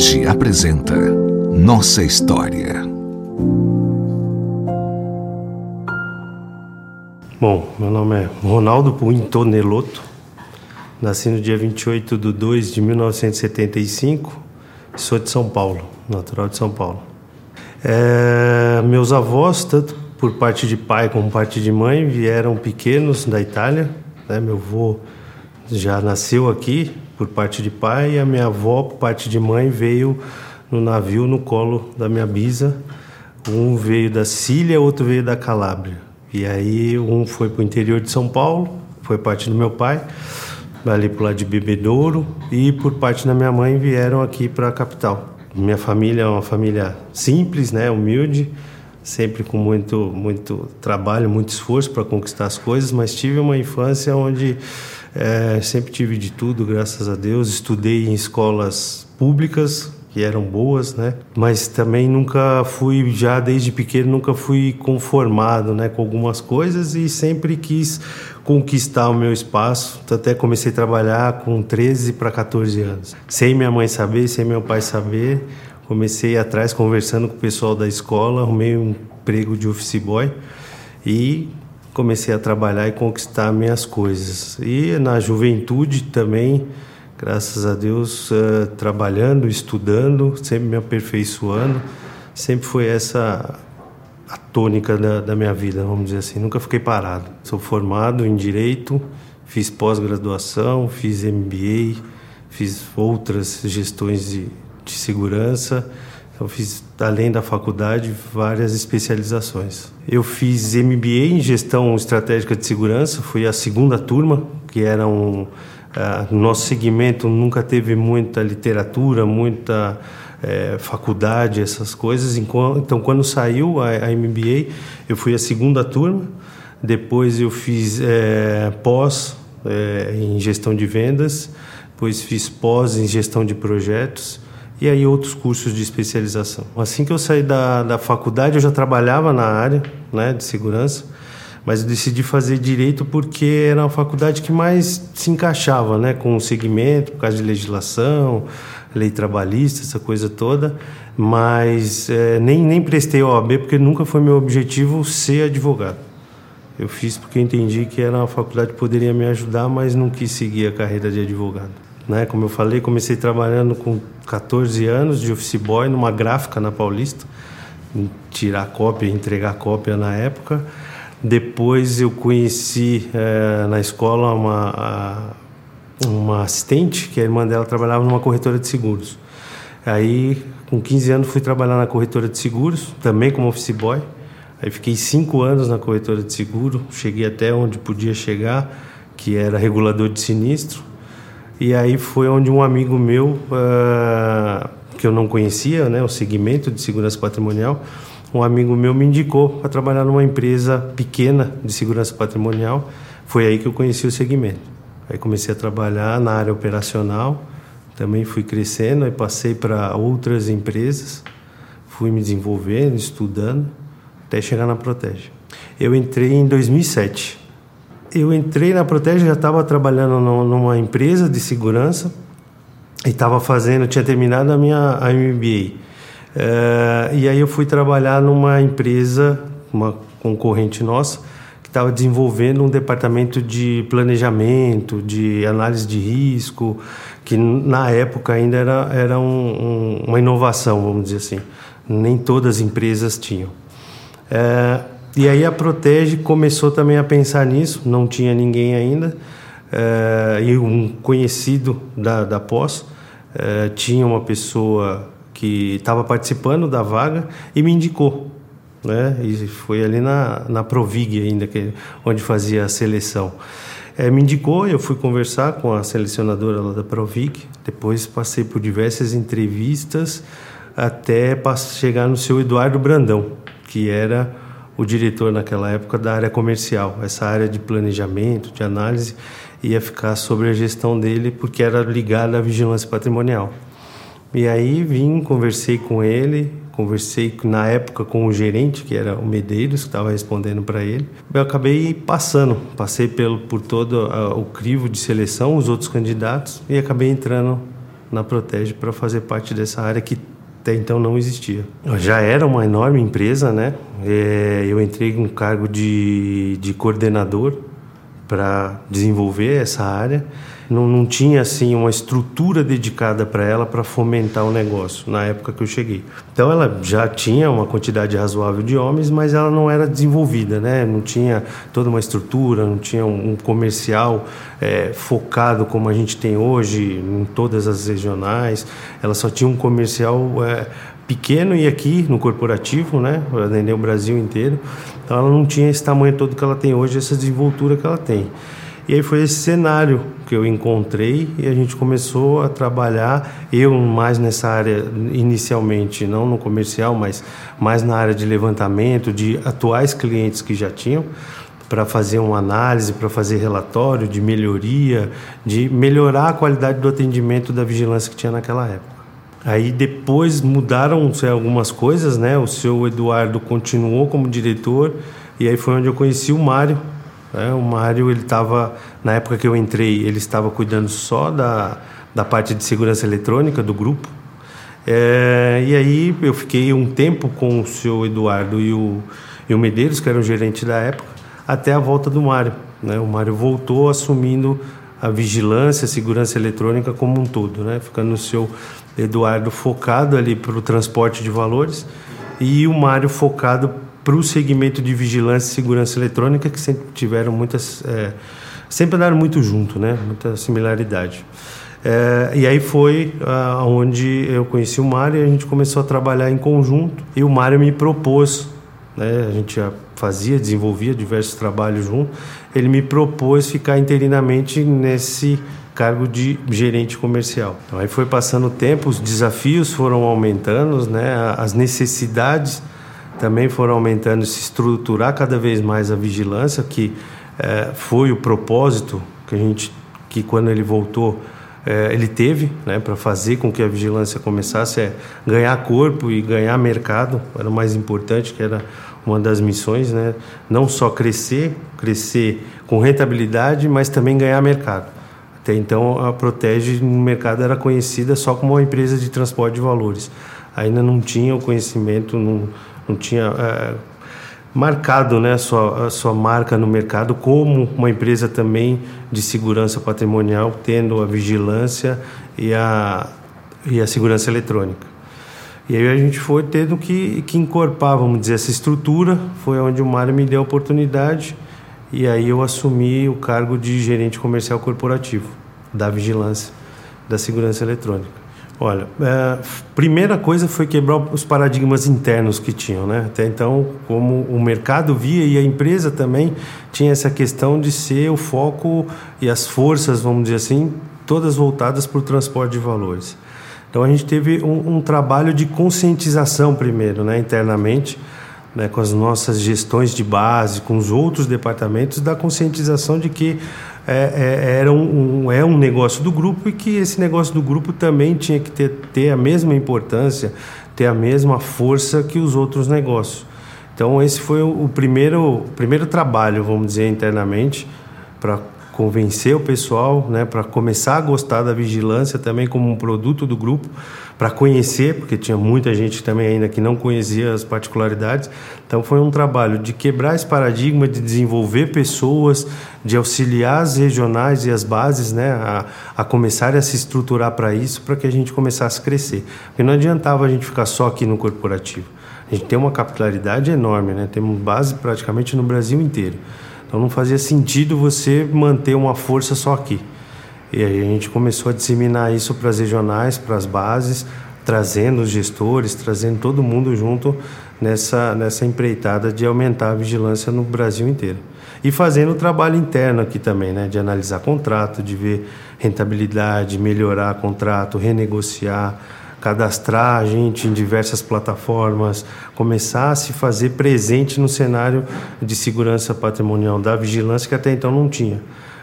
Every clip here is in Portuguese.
Hoje apresenta Nossa História. Bom, meu nome é Ronaldo Puintoneloto. Nasci no dia 28 de 2 de 1975. Sou de São Paulo, natural de São Paulo. É, meus avós, tanto por parte de pai como parte de mãe, vieram pequenos da Itália. Né? Meu avô já nasceu aqui por parte de pai e a minha avó, por parte de mãe, veio no navio no colo da minha bisa. Um veio da Síria, outro veio da Calábria. E aí um foi para o interior de São Paulo, foi parte do meu pai, ali para lado de Bebedouro, e por parte da minha mãe vieram aqui para a capital. Minha família é uma família simples, né, humilde, sempre com muito muito trabalho, muito esforço para conquistar as coisas, mas tive uma infância onde é, sempre tive de tudo, graças a Deus. Estudei em escolas públicas, que eram boas, né? Mas também nunca fui, já desde pequeno, nunca fui conformado, né, com algumas coisas e sempre quis conquistar o meu espaço. Até comecei a trabalhar com 13 para 14 anos. Sem minha mãe saber, sem meu pai saber, comecei atrás conversando com o pessoal da escola, arrumei um emprego de office boy e comecei a trabalhar e conquistar minhas coisas. E na juventude também graças a Deus, uh, trabalhando, estudando, sempre me aperfeiçoando. Sempre foi essa a tônica da, da, minha vida, vamos dizer assim. Nunca fiquei parado. Sou formado em Direito, fiz pós-graduação, fiz MBA, fiz outras gestões de, de segurança. Eu fiz, além da faculdade, várias especializações. Eu fiz MBA em Gestão Estratégica de Segurança, fui a segunda turma, que era um Uh, nosso segmento nunca teve muita literatura, muita é, faculdade, essas coisas. Então, quando saiu a, a, MBA, eu fui a segunda turma. Depois, eu fiz é, pós é, em gestão de vendas. Depois, fiz pós em gestão de projetos. E aí, outros cursos de especialização. Assim que eu saí da, da faculdade, eu já trabalhava na área né, de segurança mas eu decidi fazer direito porque era uma faculdade que mais se encaixava né, com o segmento, por causa de legislação, lei trabalhista, essa coisa toda. Mas é, nem, nem prestei OAB porque nunca foi meu objetivo ser advogado. Eu fiz porque entendi que era uma faculdade que poderia me ajudar, mas não quis seguir a carreira de advogado. Né? Como eu falei, comecei trabalhando com 14 anos de office boy numa gráfica na Paulista, tirar cópia, entregar cópia na época. Depois eu conheci é, na escola uma, uma assistente, que a irmã dela trabalhava numa corretora de seguros. Aí, com 15 anos, fui trabalhar na corretora de seguros, também como office boy. Aí fiquei cinco anos na corretora de seguro, cheguei até onde podia chegar, que era regulador de sinistro. E aí foi onde um amigo meu, uh, que eu não conhecia, né, o segmento de segurança patrimonial, um amigo meu me indicou para trabalhar numa empresa pequena de segurança patrimonial. Foi aí que eu conheci o segmento. Aí comecei a trabalhar na área operacional, também fui crescendo, aí passei para outras empresas, fui me desenvolvendo, estudando, até chegar na Protege. Eu entrei em 2007. Eu entrei na Protege, já estava trabalhando numa empresa de segurança e estava fazendo, tinha terminado a minha a MBA. É, e aí eu fui trabalhar numa empresa, uma concorrente nossa, que estava desenvolvendo um departamento de planejamento, de análise de risco, que na época ainda era, era um, um, uma inovação, vamos dizer assim. Nem todas as empresas tinham. É, e aí a Protege começou também a pensar nisso, não tinha ninguém ainda, é, e um conhecido da, da pós é, tinha uma pessoa que estava participando da vaga e me indicou. Né? E foi ali na, na Provig ainda, que, onde fazia a seleção. É, me indicou, eu fui conversar com a selecionadora lá da Provig, depois passei por diversas entrevistas até chegar no seu Eduardo Brandão, que era o diretor naquela época da área comercial. Essa área de planejamento, de análise, ia ficar sobre a gestão dele, porque era ligada à vigilância patrimonial. E aí vim, conversei com ele, conversei na época com o gerente, que era o Medeiros, que estava respondendo para ele. Eu acabei passando, passei pelo, por todo uh, o crivo de seleção, os outros candidatos, e acabei entrando na Protege para fazer parte dessa área que até então não existia. Já era uma enorme empresa, né? É, eu entrei um cargo de, de coordenador para desenvolver essa área. Não, não tinha assim uma estrutura dedicada para ela para fomentar o negócio na época que eu cheguei. Então ela já tinha uma quantidade razoável de homens, mas ela não era desenvolvida, né? Não tinha toda uma estrutura, não tinha um, um comercial é, focado como a gente tem hoje em todas as regionais. Ela só tinha um comercial é, pequeno e aqui no corporativo, né, para atender o Brasil inteiro. Então ela não tinha esse tamanho todo que ela tem hoje, essa desenvoltura que ela tem. E aí foi esse cenário que eu encontrei e a gente começou a trabalhar, eu mais nessa área inicialmente, não no comercial, mas mais na área de levantamento de atuais clientes que já tinham, para fazer uma análise, para fazer relatório de melhoria, de melhorar a qualidade do atendimento da vigilância que tinha naquela época. Aí depois mudaram algumas coisas, né? O seu Eduardo continuou como diretor e aí foi onde eu conheci o Mário. Né? O Mário, ele estava, na época que eu entrei, ele estava cuidando só da, da parte de segurança eletrônica do grupo. É, e aí eu fiquei um tempo com o seu Eduardo e o, e o Medeiros, que era o gerente da época, até a volta do Mário. Né? O Mário voltou assumindo a vigilância, a segurança eletrônica como um todo, né? ficando no seu Eduardo focado ali para o transporte de valores e o Mário focado para o segmento de vigilância e segurança eletrônica que sempre tiveram muitas é, sempre andaram muito junto né? Muita similaridade. É, e aí foi ah, onde eu conheci o Mário e a gente começou a trabalhar em conjunto. E o Mário me propôs né? A gente já fazia desenvolvia diversos trabalhos junto. Ele me propôs ficar interinamente nesse cargo de gerente comercial. Então, aí foi passando o tempo, os desafios foram aumentando, né? as necessidades também foram aumentando, se estruturar cada vez mais a vigilância, que é, foi o propósito que a gente, que quando ele voltou, é, ele teve, né, para fazer com que a vigilância começasse a ganhar corpo e ganhar mercado, era o mais importante, que era uma das missões, né, não só crescer, crescer com rentabilidade, mas também ganhar mercado. Até então, a Protege no mercado era conhecida só como uma empresa de transporte de valores. Ainda não tinha o conhecimento, não, não tinha é, marcado né, a, sua, a sua marca no mercado como uma empresa também de segurança patrimonial, tendo a vigilância e a, e a segurança eletrônica. E aí a gente foi tendo que, que encorpar, vamos dizer, essa estrutura. Foi onde o Mário me deu a oportunidade e aí eu assumi o cargo de gerente comercial corporativo da vigilância da segurança eletrônica. Olha, é, primeira coisa foi quebrar os paradigmas internos que tinham, né? Até então, como o mercado via e a empresa também tinha essa questão de ser o foco e as forças, vamos dizer assim, todas voltadas para o transporte de valores. Então a gente teve um, um trabalho de conscientização primeiro, né, internamente, né, com as nossas gestões de base, com os outros departamentos, da conscientização de que é, é, era um, um, é um negócio do grupo e que esse negócio do grupo também tinha que ter, ter a mesma importância, ter a mesma força que os outros negócios. Então esse foi o, o primeiro, o primeiro trabalho, vamos dizer, internamente, para convencer o pessoal, né, para começar a gostar da vigilância também como um produto do grupo, para conhecer, porque tinha muita gente também ainda que não conhecia as particularidades. Então foi um trabalho de quebrar esse paradigma, de desenvolver pessoas, de auxiliar as regionais e as bases, né, a, a começarem a se estruturar para isso, para que a gente começasse a crescer. Porque não adiantava a gente ficar só aqui no corporativo. A gente tem uma capilaridade enorme, né? Temos base praticamente no Brasil inteiro. Então não fazia sentido você manter uma força só aqui. E aí a gente começou a disseminar isso para as regionais, para as bases, trazendo os gestores, trazendo todo mundo junto nessa, nessa empreitada de aumentar a vigilância no Brasil inteiro. E fazendo o trabalho interno aqui também, né? de analisar contrato, de ver rentabilidade, melhorar contrato, renegociar, cadastrar a gente em diversas plataformas, começar a se fazer presente no cenário de segurança patrimonial da vigilância que até então não tinha.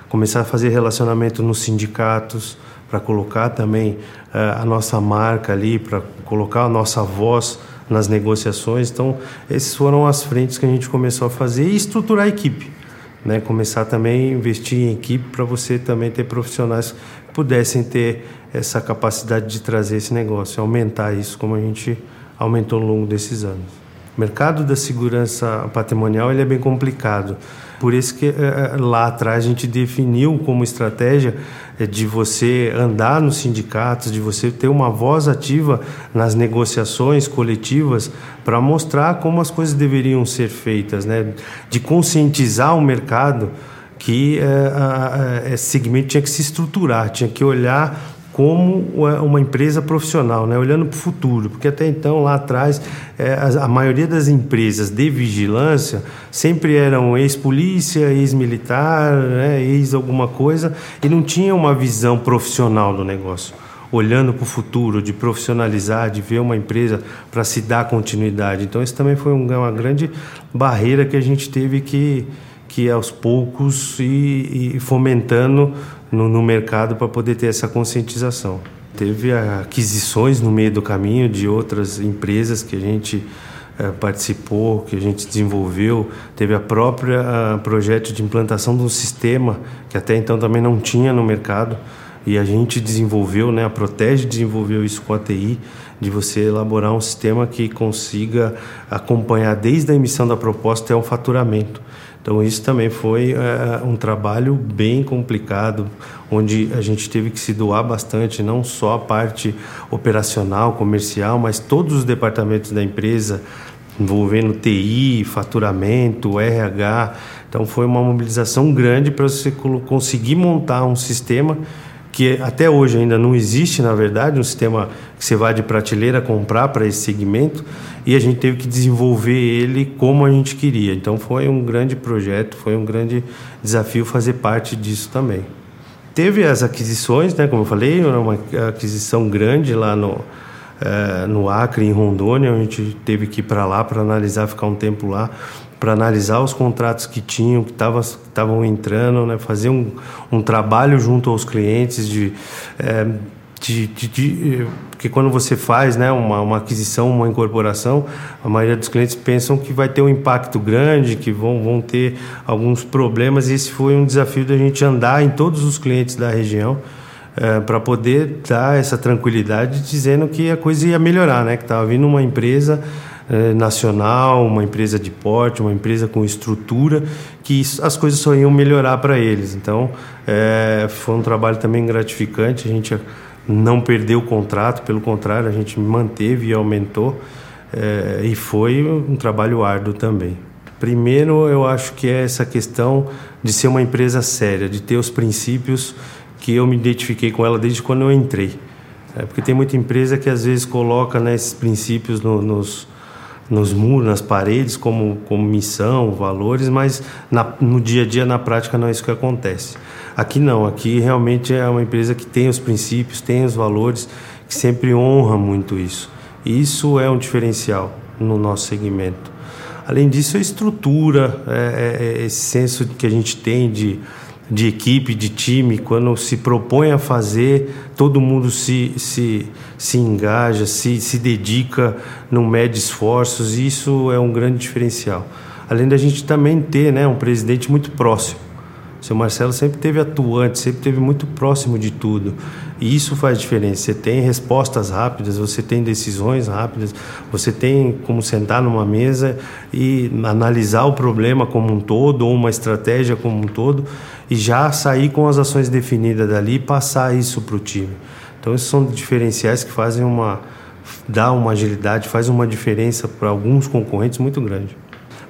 Começar a fazer relacionamento nos sindicatos, para colocar também uh, a nossa marca ali, para colocar a nossa voz nas negociações. Então, essas foram as frentes que a gente começou a fazer e estruturar a equipe. né? Começar também a investir em equipe para você também ter profissionais que pudessem ter essa capacidade de trazer esse negócio, aumentar isso como a gente aumentou ao longo desses anos. O mercado da segurança patrimonial ele é bem complicado. Por isso que eh, eh, lá atrás a gente definiu como estratégia eh, de você andar nos sindicatos, de você ter uma voz ativa nas negociações coletivas para mostrar como as coisas deveriam ser feitas, né? de conscientizar o mercado que esse segmento tinha que se estruturar, tinha que olhar como uma empresa profissional, né? olhando para o futuro, porque até então, lá atrás, é, a, a, maioria das empresas de vigilância sempre eram ex-polícia, ex-militar, né? ex alguma coisa, e não tinha uma visão profissional do negócio. Olhando para o futuro, de profissionalizar, de ver uma empresa para se dar continuidade. Então, isso também foi uma grande barreira que a gente teve que, que aos poucos ir, ir fomentando no, no mercado para poder ter essa conscientização. Teve aquisições no meio do caminho de outras empresas que a gente é, participou, que a gente desenvolveu. Teve a própria a projeto de implantação de um sistema que até então também não tinha no mercado e a gente desenvolveu, né, a Protege desenvolveu isso com a TI, de você elaborar um sistema que consiga acompanhar desde a emissão da proposta até o faturamento. Então isso também foi é, um trabalho bem complicado, onde a gente teve que se doar bastante, não só a parte operacional, comercial, mas todos os departamentos da empresa, envolvendo TI, faturamento, RH. Então foi uma mobilização grande para você conseguir montar um sistema que até hoje ainda não existe, na verdade, um sistema que você vai de prateleira comprar para esse segmento e a gente teve que desenvolver ele como a gente queria. Então foi um grande projeto, foi um grande desafio fazer parte disso também. Teve as aquisições, né, como eu falei, uma aquisição grande lá no, é, no Acre, em Rondônia, a gente teve que ir para lá para analisar, ficar um tempo lá para analisar os contratos que tinham, que estavam entrando, né? fazer um, um trabalho junto aos clientes de, é, de, de, de, porque quando você faz né, uma, uma aquisição, uma incorporação, a maioria dos clientes pensam que vai ter um impacto grande, que vão, vão ter alguns problemas, e esse foi um desafio da gente andar em todos os clientes da região, é, para poder dar essa tranquilidade, dizendo que a coisa ia melhorar, né? que estava vindo uma empresa é, nacional, uma empresa de porte, uma empresa com estrutura, que as coisas só iam melhorar para eles. Então, é, foi um trabalho também gratificante. A gente não perdeu o contrato, pelo contrário, a gente manteve e aumentou. É, e foi um trabalho árduo também. Primeiro, eu acho que é essa questão de ser uma empresa séria, de ter os princípios que eu me identifiquei com ela desde quando eu entrei. É, porque tem muita empresa que às vezes coloca né, esses princípios no, nos, nos muros, nas paredes, como, como missão, valores, mas na, no dia a dia, na prática, não é isso que acontece. Aqui não, aqui realmente é uma empresa que tem os princípios, tem os valores, que sempre honra muito isso. E isso é um diferencial no nosso segmento. Além disso, a estrutura, é, é, é esse senso que a gente tem de de equipe, de time, quando se propõe a fazer, todo mundo se, se, se engaja, se, se dedica, não mede esforços, isso é um grande diferencial. Além da gente também ter né, um presidente muito próximo. Seu Marcelo sempre teve atuante, sempre teve muito próximo de tudo. E isso faz diferença. Você tem respostas rápidas, você tem decisões rápidas, você tem como sentar numa mesa e analisar o problema como um todo, ou uma estratégia como um todo, e já sair com as ações definidas dali e passar isso para o time. Então, esses são diferenciais que fazem uma. dá uma agilidade, faz uma diferença para alguns concorrentes muito grande.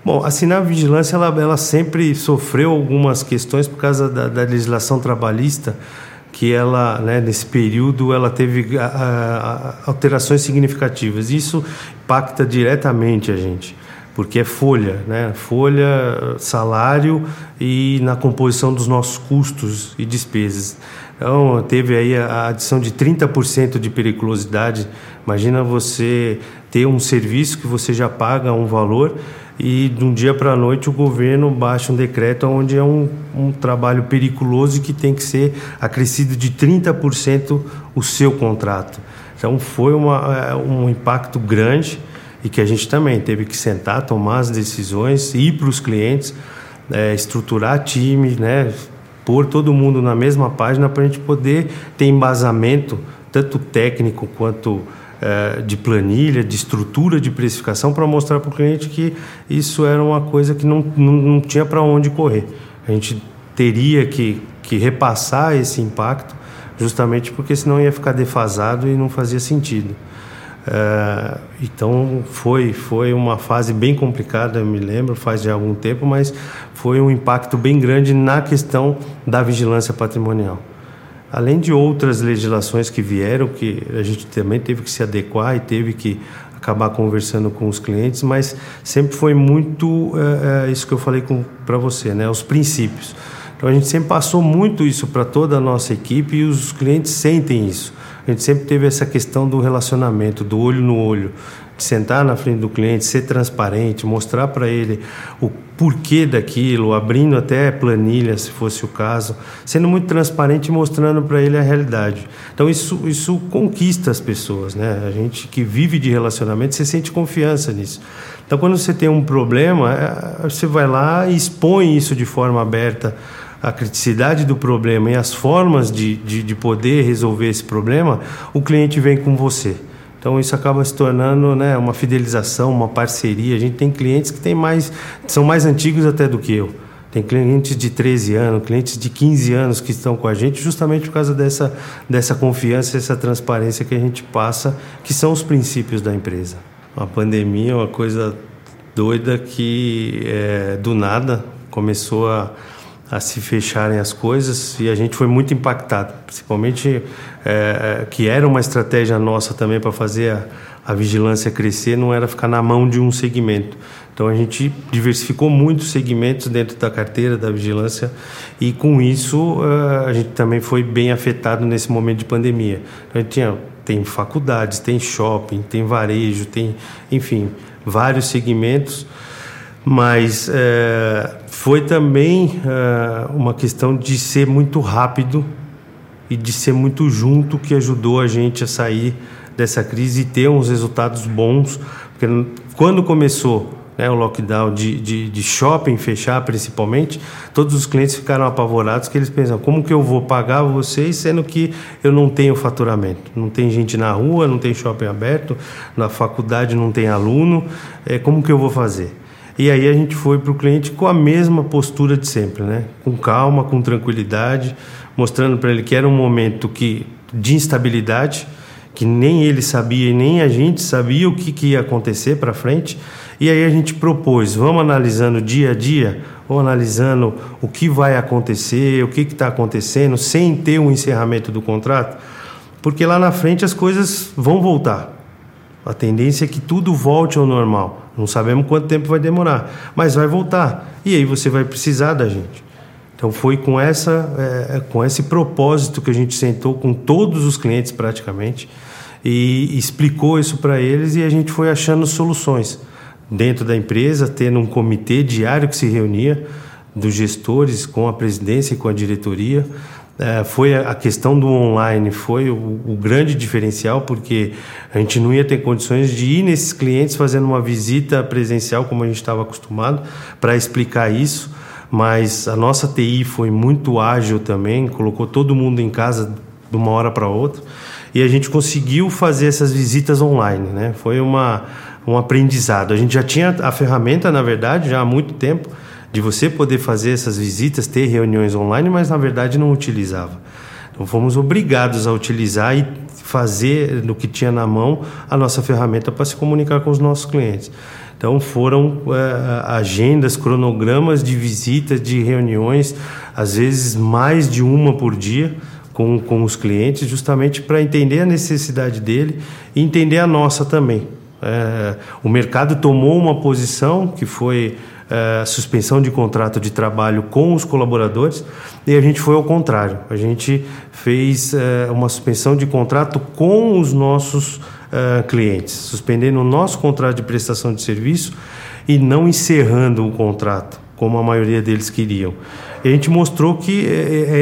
Bom, a Sinal Vigilância ela, ela sempre sofreu algumas questões por causa da, da legislação trabalhista, que ela, né, nesse período, ela teve a, a, alterações significativas. Isso impacta diretamente a gente, porque é folha, né? Folha, salário e na composição dos nossos custos e despesas. Então, teve aí a adição de 30% de periculosidade. Imagina você ter um serviço que você já paga um valor e de um dia para a noite o governo baixa um decreto onde é um, um trabalho periculoso e que tem que ser acrescido de 30% o seu contrato. Então foi uma, é, um impacto grande e que a gente também teve que sentar, tomar as decisões, ir para os clientes é, estruturar time, né? pôr todo mundo na mesma página para a gente poder ter embasamento, tanto técnico quanto é, de planilha, de estrutura de precificação, para mostrar para o cliente que isso era uma coisa que não, não, não tinha para onde correr. A gente teria que, que repassar esse impacto, justamente porque senão ia ficar defasado e não fazia sentido. É, então foi foi uma fase bem complicada, eu me lembro, faz já algum tempo, mas foi um impacto bem grande na questão da vigilância patrimonial. Além de outras legislações que vieram, que a gente também teve que se adequar e teve que acabar conversando com os clientes, mas sempre foi muito é, é, isso que eu falei para você, né? Os princípios. Então a gente sempre passou muito isso para toda a nossa equipe e os clientes sentem isso. A gente sempre teve essa questão do relacionamento, do olho no olho, de sentar na frente do cliente, ser transparente, mostrar para ele o porquê daquilo, abrindo até planilha, se fosse o caso, sendo muito transparente e mostrando para ele a realidade. Então isso isso conquista as pessoas, né? A gente que vive de relacionamento, você sente confiança nisso. Então quando você tem um problema, é, você vai lá e expõe isso de forma aberta a criticidade do problema e as formas de, de, de, poder resolver esse problema, o cliente vem com você. Então isso acaba se tornando né, uma fidelização, uma parceria. A gente tem clientes que tem mais, são mais antigos até do que eu. Tem clientes de 13 anos, clientes de 15 anos que estão com a gente justamente por causa dessa, dessa confiança, essa transparência que a gente passa, que são os princípios da empresa. A pandemia é uma coisa doida que é, do nada começou a a se fecharem as coisas e a gente foi muito impactado, principalmente é, que era uma estratégia nossa também para fazer a, a, vigilância crescer, não era ficar na mão de um segmento. Então a gente diversificou muitos segmentos dentro da carteira da vigilância e com isso a gente também foi bem afetado nesse momento de pandemia. Então, a gente tinha tem faculdades, tem shopping, tem varejo, tem enfim vários segmentos mas é, foi também é, uma questão de ser muito rápido e de ser muito junto que ajudou a gente a sair dessa crise e ter uns resultados bons. Porque quando começou né, o lockdown de, de, de, shopping fechar principalmente, todos os clientes ficaram apavorados que eles pensam, como que eu vou pagar vocês sendo que eu não tenho faturamento? Não tem gente na rua, não tem shopping aberto, na faculdade não tem aluno, é, como que eu vou fazer? E aí a gente foi para o cliente com a mesma postura de sempre, né? Com calma, com tranquilidade, mostrando para ele que era um momento que de instabilidade, que nem ele sabia e nem a gente sabia o que, que ia acontecer para frente. E aí a gente propôs, vamos analisando dia a dia, ou analisando o que vai acontecer, o que está acontecendo, sem ter um encerramento do contrato, porque lá na frente as coisas vão voltar. A tendência é que tudo volte ao normal. Não sabemos quanto tempo vai demorar, mas vai voltar. E aí você vai precisar da gente. Então foi com essa, é, com esse propósito que a gente sentou com todos os clientes praticamente e explicou isso para eles e a gente foi achando soluções dentro da empresa, tendo um comitê diário que se reunia dos gestores com a presidência e com a diretoria é, foi a questão do online foi o, o, grande diferencial porque a gente não ia ter condições de ir nesses clientes fazendo uma visita presencial como a gente estava acostumado para explicar isso. Mas a nossa TI foi muito ágil também colocou todo mundo em casa de uma hora para outra e a gente conseguiu fazer essas visitas online né? Foi uma um aprendizado. A gente já tinha a ferramenta na verdade já há muito tempo de você poder fazer essas visitas, ter reuniões online, mas na verdade não utilizava. Então fomos obrigados a utilizar e fazer no que tinha na mão a nossa ferramenta para se comunicar com os nossos clientes. Então foram é, agendas, cronogramas de visitas, de reuniões, às vezes mais de uma por dia com, com os clientes, justamente para entender a necessidade dele e entender a nossa também. É, o mercado tomou uma posição que foi uh, suspensão de contrato de trabalho com os colaboradores e a gente foi ao contrário. A gente fez uh, uma suspensão de contrato com os nossos uh, clientes, suspendendo o nosso contrato de prestação de serviço e não encerrando o contrato, como a maioria deles queriam. E a gente mostrou que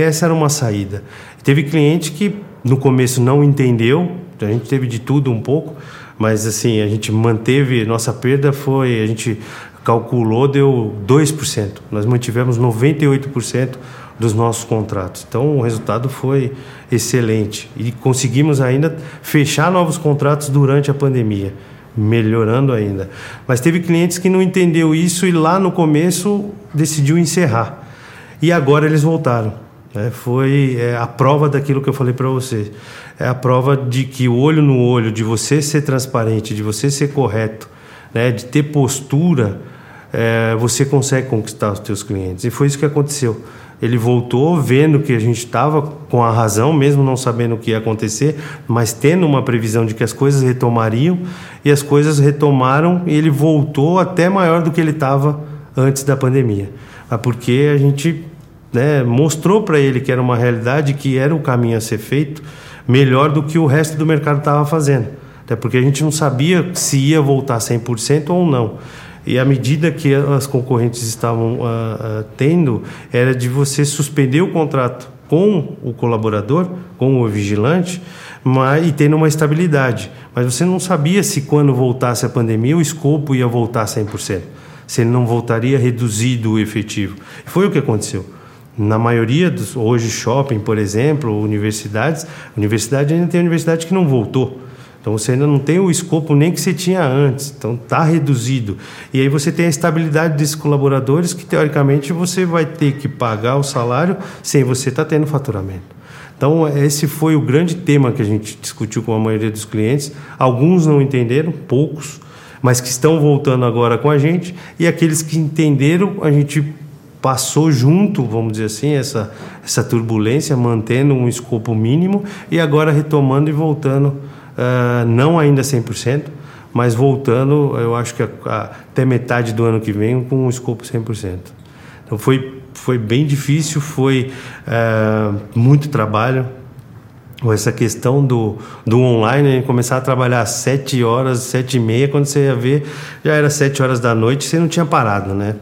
essa era uma saída. Teve cliente que no começo não entendeu, a gente teve de tudo um pouco, mas assim a gente manteve nossa perda foi a gente calculou, deu 2%. Nós mantivemos 98% dos nossos contratos. Então o resultado foi excelente e conseguimos ainda fechar novos contratos durante a pandemia, melhorando ainda. Mas teve clientes que não entendeu isso e lá no começo decidiu encerrar. E agora eles voltaram. Né? Foi é, a prova daquilo que eu falei para você. É a prova de que o olho no olho, de você ser transparente, de você ser correto, né? de ter postura, é, você consegue conquistar os seus clientes. E foi isso que aconteceu. Ele voltou vendo que a gente estava com a razão, mesmo não sabendo o que ia acontecer, mas tendo uma previsão de que as coisas retomariam, e as coisas retomaram e ele voltou até maior do que ele estava antes da pandemia. Porque a gente né, mostrou para ele que era uma realidade, que era o caminho a ser feito, melhor do que o resto do mercado estava fazendo. Até porque a gente não sabia se ia voltar 100% ou não. E a medida que as concorrentes estavam uh, uh, tendo era de você suspender o contrato com o colaborador, com o vigilante, mas, e tendo uma estabilidade. Mas você não sabia se quando voltasse a pandemia o escopo ia voltar 100%, se ele não voltaria reduzido o efetivo. Foi o que aconteceu. Na maioria dos hoje shopping, por exemplo, universidades, universidade ainda tem universidade que não voltou. Então você ainda não tem o escopo nem que você tinha antes, então está reduzido. E aí você tem a estabilidade desses colaboradores que teoricamente você vai ter que pagar o salário sem você estar tá tendo faturamento. Então esse foi o grande tema que a gente discutiu com a maioria dos clientes. Alguns não entenderam, poucos, mas que estão voltando agora com a gente. E aqueles que entenderam, a gente passou junto, vamos dizer assim, essa, essa turbulência, mantendo um escopo mínimo e agora retomando e voltando uh, não ainda 100%, mas voltando, eu acho que a, a, até metade do ano que vem com um escopo 100%. Então foi, foi bem difícil, foi uh, muito trabalho. Essa questão do, do online, começar a trabalhar às 7 horas, 7 e meia, quando você ia ver, já era 7 horas da noite, você não tinha parado, né?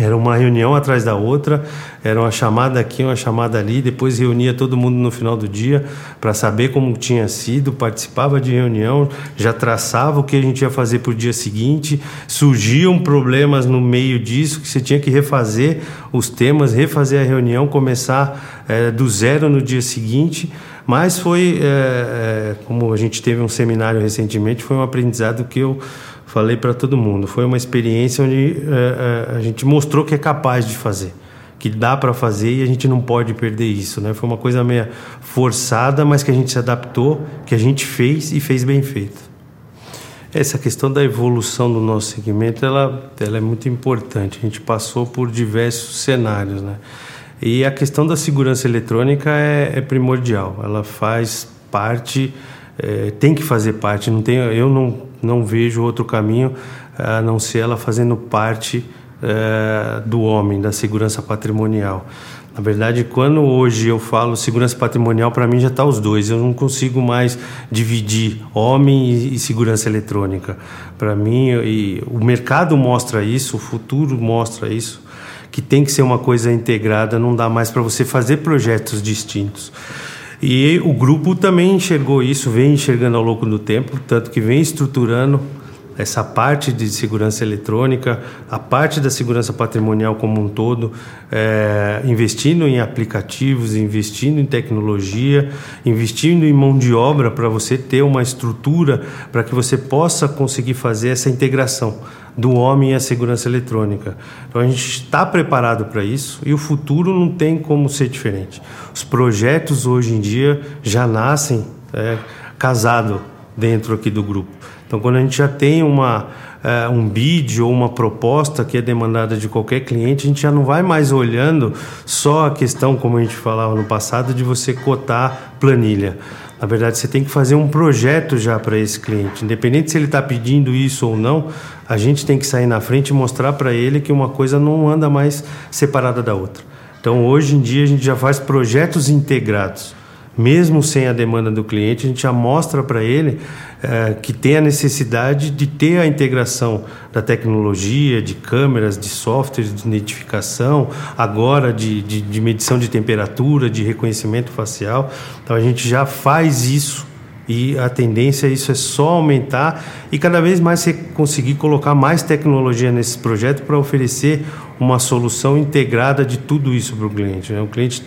Era uma reunião atrás da outra, era uma chamada aqui, uma chamada ali, depois reunia todo mundo no final do dia para saber como tinha sido, participava de reunião, já traçava o que a gente ia fazer para o dia seguinte, surgiam problemas no meio disso que você tinha que refazer os temas, refazer a reunião, começar é, do zero no dia seguinte. Mas foi, é, é, como a gente teve um seminário recentemente, foi um aprendizado que eu falei para todo mundo. Foi uma experiência onde é, é, a gente mostrou que é capaz de fazer, que dá para fazer e a gente não pode perder isso, né? Foi uma coisa meio forçada, mas que a gente se adaptou, que a gente fez e fez bem feito. Essa questão da evolução do nosso segmento, ela, ela é muito importante. A gente passou por diversos cenários, né? E a questão da segurança eletrônica é, é primordial. Ela faz parte, é, tem que fazer parte. Não tem, eu não não vejo outro caminho a não ser ela fazendo parte é, do homem, da segurança patrimonial. Na verdade, quando hoje eu falo segurança patrimonial, para mim já está os dois. Eu não consigo mais dividir homem e, e segurança eletrônica. Para mim, e, o mercado mostra isso, o futuro mostra isso, que tem que ser uma coisa integrada. Não dá mais para você fazer projetos distintos. E o grupo também enxergou isso, vem enxergando ao longo do tempo, tanto que vem estruturando essa parte de segurança eletrônica, a parte da segurança patrimonial como um todo, é, investindo em aplicativos, investindo em tecnologia, investindo em mão de obra para você ter uma estrutura para que você possa conseguir fazer essa integração do homem a segurança eletrônica. Então a gente está preparado para isso e o futuro não tem como ser diferente. Os projetos hoje em dia já nascem é, casado dentro aqui do grupo. Então quando a gente já tem uma é, um bid ou uma proposta que é demandada de qualquer cliente, a gente já não vai mais olhando só a questão, como a gente falava no passado, de você cotar planilha. Na verdade, você tem que fazer um projeto já para esse cliente. Independente se ele está pedindo isso ou não, a gente tem que sair na frente e mostrar para ele que uma coisa não anda mais separada da outra. Então, hoje em dia, a gente já faz projetos integrados mesmo sem a demanda do cliente, a gente já mostra para ele é, que tem a necessidade de ter a integração da tecnologia, de câmeras, de softwares de identificação, agora de, de, de medição de temperatura, de reconhecimento facial. Então a gente já faz isso e a tendência é isso é só aumentar e cada vez mais você conseguir colocar mais tecnologia nesse projeto para oferecer uma solução integrada de tudo isso para o cliente. Né? O cliente,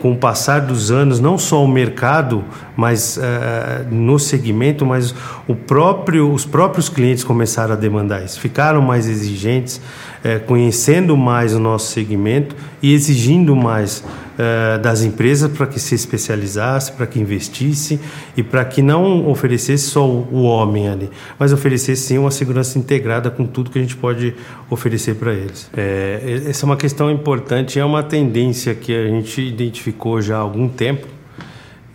com o passar dos anos, não só o mercado, mas uh, no segmento, mas o próprio, os próprios clientes começaram a demandar isso, ficaram mais exigentes, uh, conhecendo mais o nosso segmento e exigindo mais uh, das empresas para que se especializasse, para que investisse e para que não oferecesse só o homem ali, mas oferecesse sim uma segurança integrada com tudo que a gente pode oferecer para eles. É, essa é uma questão importante, é uma tendência que a gente identificou já há algum tempo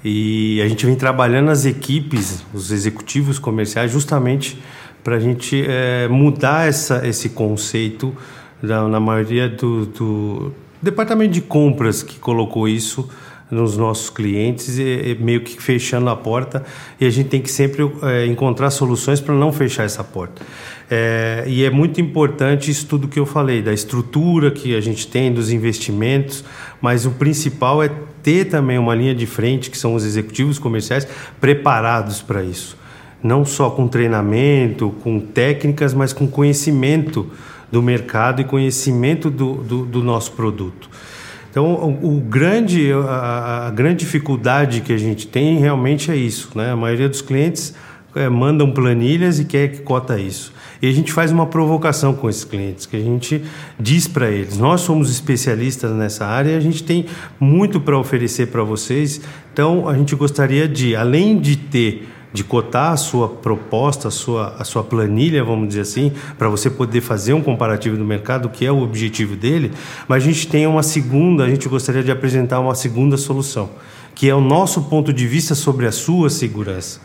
e a gente vem trabalhando as equipes, os executivos comerciais, justamente para a gente é, mudar essa, esse conceito na, na maioria do, do departamento de compras que colocou isso nos nossos clientes, e, meio que fechando a porta, e a gente tem que sempre é, encontrar soluções para não fechar essa porta. É, e é muito importante isso tudo que eu falei, da estrutura que a gente tem, dos investimentos, mas o principal é ter também uma linha de frente, que são os executivos comerciais, preparados para isso. Não só com treinamento, com técnicas, mas com conhecimento do mercado e conhecimento do, do, do nosso produto. Então, o, o grande, a, a, grande dificuldade que a gente tem realmente é isso. Né? A maioria dos clientes é, mandam planilhas e quer que cota isso. E a gente faz uma provocação com esses clientes, que a gente diz para eles: nós somos especialistas nessa área, a gente tem muito para oferecer para vocês. Então, a gente gostaria de, além de ter de cotar a sua proposta, a sua, a sua planilha, vamos dizer assim, para você poder fazer um comparativo do mercado, que é o objetivo dele, mas a gente tem uma segunda, a gente gostaria de apresentar uma segunda solução, que é o nosso ponto de vista sobre a sua segurança.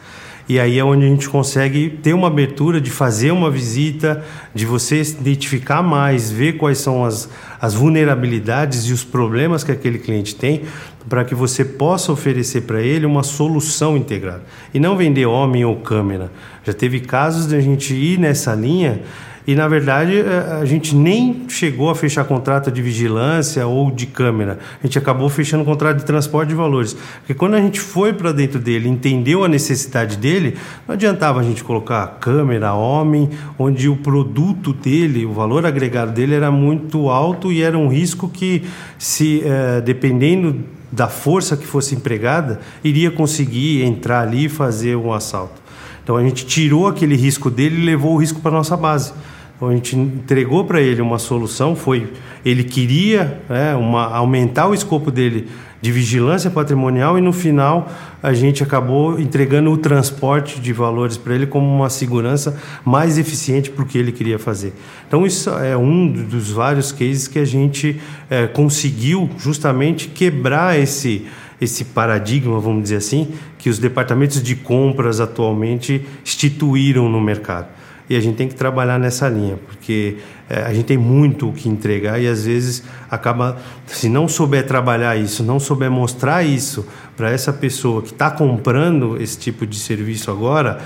E aí é onde a gente consegue ter uma abertura de fazer uma visita, de você identificar mais, ver quais são as, as vulnerabilidades e os problemas que aquele cliente tem, para que você possa oferecer para ele uma solução integrada. E não vender homem ou câmera. Já teve casos de a gente ir nessa linha e na verdade é, a gente nem chegou a fechar contrato de vigilância ou de câmera. A gente acabou fechando contrato de transporte de valores. Porque quando a gente foi para dentro dele, entendeu a necessidade dele, não adiantava a gente colocar câmera, homem, onde o produto dele, o valor agregado dele era muito alto e era um risco que, se é, dependendo da força que fosse empregada, iria conseguir entrar ali e fazer um assalto. Então a gente tirou aquele risco dele e levou o risco para nossa base. Então, a gente entregou para ele uma solução, foi ele queria né, uma, aumentar o escopo dele de vigilância patrimonial e no final a gente acabou entregando o transporte de valores para ele como uma segurança mais eficiente para o que ele queria fazer. Então isso é um dos vários cases que a gente é, conseguiu justamente quebrar esse esse paradigma, vamos dizer assim, que os departamentos de compras atualmente instituíram no mercado e a gente tem que trabalhar nessa linha, porque é, a gente tem muito o que entregar e às vezes acaba, se não souber trabalhar isso, não souber mostrar isso para essa pessoa que está comprando esse tipo de serviço agora,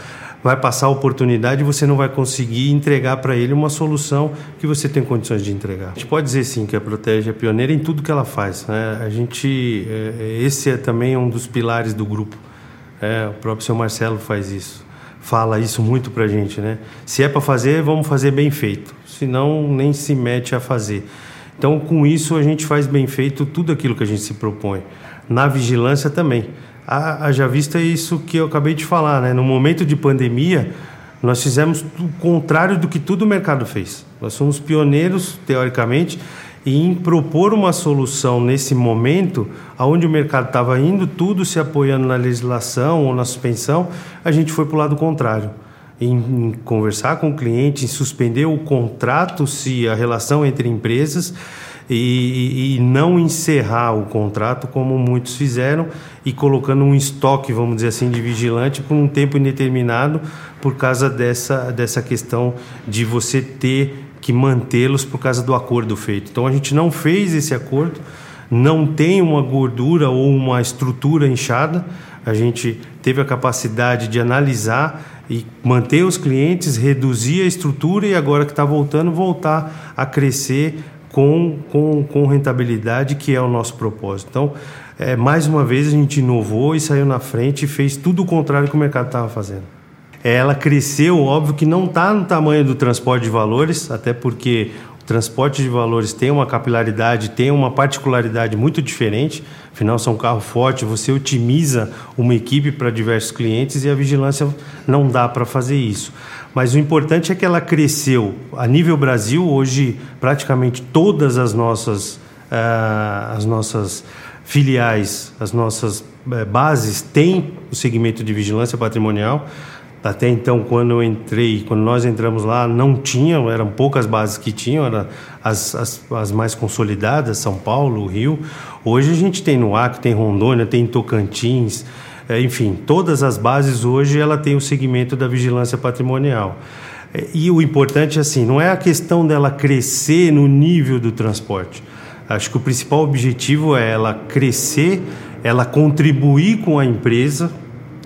vai passar a oportunidade e você não vai conseguir entregar para ele uma solução que você tem condições de entregar. A gente pode dizer sim que a Protege é pioneira em tudo que ela faz. Né? A gente, é, esse é também um dos pilares do grupo. É, o próprio seu Marcelo faz isso fala isso muito para gente, né? Se é para fazer, vamos fazer bem feito. Senão, nem se mete a fazer. Então, com isso, a gente faz bem feito tudo aquilo que a gente se propõe. Na vigilância também. Haja vista isso que eu acabei de falar, né? No momento de pandemia, nós fizemos o contrário do que todo o mercado fez. Nós somos pioneiros, teoricamente, e em propor uma solução nesse momento, aonde o mercado estava indo tudo se apoiando na legislação ou na suspensão, a gente foi para o lado contrário. Em, em conversar com o cliente, em suspender o contrato, se a relação entre empresas, e, e, não encerrar o contrato como muitos fizeram e colocando um estoque, vamos dizer assim, de vigilante por um tempo indeterminado por causa dessa, dessa questão de você ter que mantê-los por causa do acordo feito. Então a gente não fez esse acordo, não tem uma gordura ou uma estrutura inchada. A gente teve a capacidade de analisar e manter os clientes, reduzir a estrutura e agora que está voltando, voltar a crescer com, com, com rentabilidade, que é o nosso propósito. Então, é, mais uma vez, a gente inovou e saiu na frente e fez tudo o contrário que o mercado estava fazendo. Ela cresceu, óbvio que não está no tamanho do transporte de valores, até porque transporte de valores tem uma capilaridade, tem uma particularidade muito diferente. Afinal, são um carro forte, você otimiza uma equipe para diversos clientes e a vigilância não dá para fazer isso. Mas o importante é que ela cresceu a nível Brasil. Hoje, praticamente todas as nossas, uh, as nossas filiais, as nossas uh, bases têm o segmento de vigilância patrimonial. Até então, quando eu entrei, quando nós entramos lá, não tinham, eram poucas bases que tinham, eram as, as, as mais consolidadas, São Paulo, Rio. Hoje a gente tem no Acre, tem Rondônia, tem Tocantins, é, enfim, todas as bases hoje ela tem o segmento da vigilância patrimonial. É, e o importante, assim, não é a questão dela crescer no nível do transporte. Acho que o principal objetivo é ela crescer, ela contribuir com a empresa,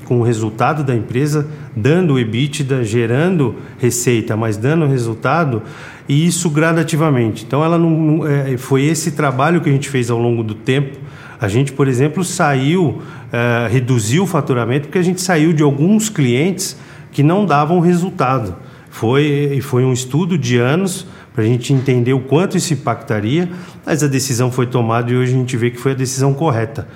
com o resultado da empresa, dando EBITDA, gerando receita, mas dando resultado, e isso gradativamente. Então, ela não, é, foi esse trabalho que a gente fez ao longo do tempo. A gente, por exemplo, saiu, é, reduziu o faturamento porque a gente saiu de alguns clientes que não davam resultado. Foi, foi um estudo de anos para a gente entender o quanto isso impactaria, mas a decisão foi tomada e hoje a gente vê que foi a decisão correta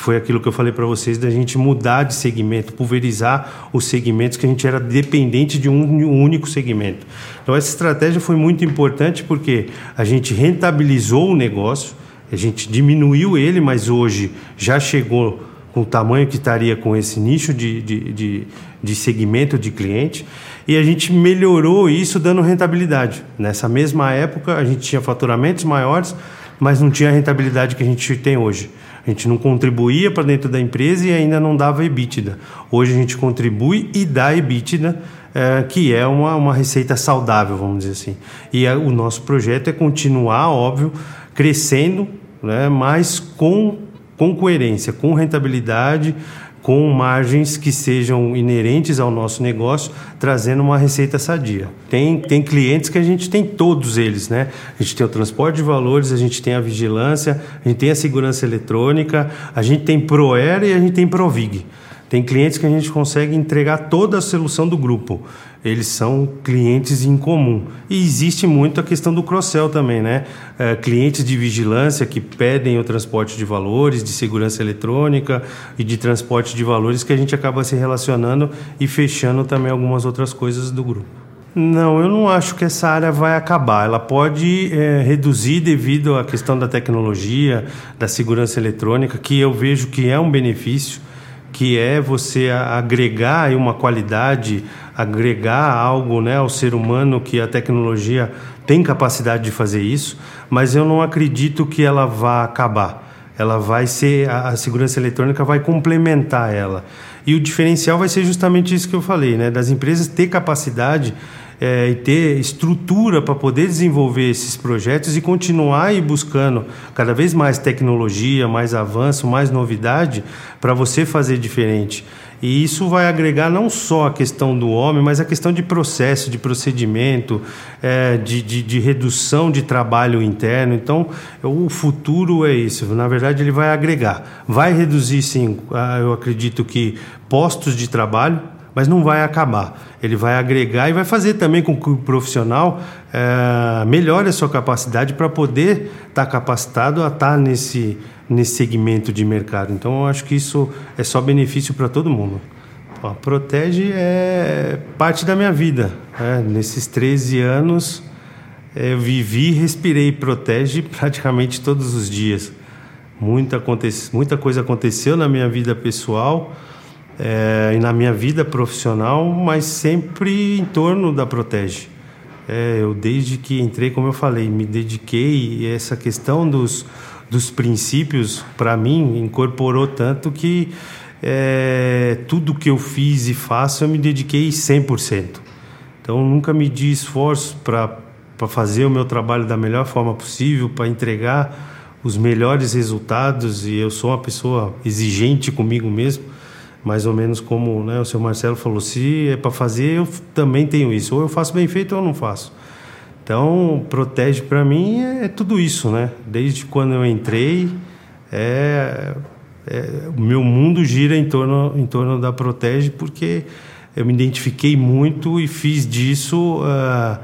foi aquilo que eu falei para vocês da gente mudar de segmento, pulverizar os segmentos que a gente era dependente de um único segmento. Então essa estratégia foi muito importante porque a gente rentabilizou o negócio, a gente diminuiu ele, mas hoje já chegou com o tamanho que estaria com esse nicho de, de, de, de segmento de cliente e a gente melhorou isso dando rentabilidade. Nessa mesma época a gente tinha faturamentos maiores, mas não tinha a rentabilidade que a gente tem hoje. A gente não contribuía para dentro da empresa e ainda não dava EBITDA. Hoje a gente contribui e dá EBITDA, é, que é uma, uma receita saudável, vamos dizer assim. E a, o nosso projeto é continuar, óbvio, crescendo, né, mas com, com coerência, com rentabilidade, com margens que sejam inerentes ao nosso negócio, trazendo uma receita sadia. Tem, tem clientes que a gente tem todos eles, né? A gente tem o transporte de valores, a gente tem a vigilância, a gente tem a segurança eletrônica, a gente tem Proer e a gente tem Provig. Tem clientes que a gente consegue entregar toda a solução do grupo. Eles são clientes em comum. E existe muito a questão do cross-sell também, né? É, clientes de vigilância que pedem o transporte de valores, de segurança eletrônica e de transporte de valores que a gente acaba se relacionando e fechando também algumas outras coisas do grupo. Não, eu não acho que essa área vai acabar. Ela pode é, reduzir devido à questão da tecnologia, da segurança eletrônica, que eu vejo que é um benefício que é você agregar uma qualidade, agregar algo né, ao ser humano que a tecnologia tem capacidade de fazer isso, mas eu não acredito que ela vá acabar. Ela vai ser, a segurança eletrônica vai complementar ela. E o diferencial vai ser justamente isso que eu falei, né, das empresas ter capacidade é, e ter estrutura para poder desenvolver esses projetos e continuar ir buscando cada vez mais tecnologia, mais avanço, mais novidade para você fazer diferente. E isso vai agregar não só a questão do homem, mas a questão de processo, de procedimento, é, de, de, de, redução de trabalho interno. Então, o futuro é isso. Na verdade, ele vai agregar. Vai reduzir, sim, eu acredito que postos de trabalho, mas não vai acabar. Ele vai agregar e vai fazer também com que o profissional é, melhore a sua capacidade para poder estar tá capacitado a estar tá nesse, nesse segmento de mercado. Então, eu acho que isso é só benefício para todo mundo. Protege é parte da minha vida. Né? Nesses 13 anos, eu vivi respirei Protege praticamente todos os dias. Muita, muita coisa aconteceu na minha vida pessoal é, e na minha vida profissional, mas sempre em torno da Protege. É, eu desde que entrei, como eu falei, me dediquei e essa questão dos, dos princípios para mim incorporou tanto que é, tudo que eu fiz e faço eu me dediquei 100%. Então nunca medi esforço para fazer o meu trabalho da melhor forma possível, para entregar os melhores resultados e eu sou uma pessoa exigente comigo mesmo mais ou menos como né, o seu Marcelo falou, se é para fazer, eu também tenho isso. Ou eu faço bem feito ou eu não faço. Então, protege para mim é, é, tudo isso, né? Desde quando eu entrei, é, é, o meu mundo gira em torno, em torno da protege porque eu me identifiquei muito e fiz disso uh,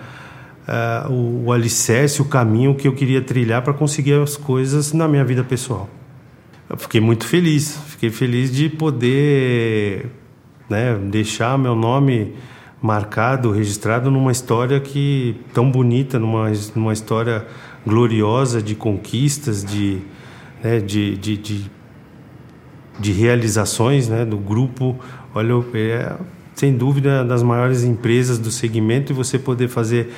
uh, o, o alicerce, o caminho que eu queria trilhar para conseguir as coisas na minha vida pessoal. Eu fiquei muito feliz, fiquei feliz de poder né, deixar meu nome marcado, registrado numa história que tão bonita, numa, numa história gloriosa de conquistas, de, né, de, de, de, de, realizações né, do grupo. Olha, é, sem dúvida, das maiores empresas do segmento e você poder fazer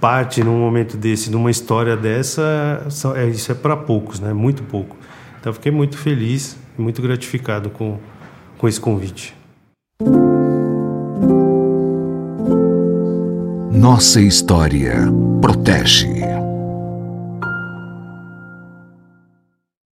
parte num momento desse, numa história dessa, é, isso é para poucos, né? Muito pouco. Então, fiquei muito feliz muito gratificado com, com esse convite. Nossa história protege.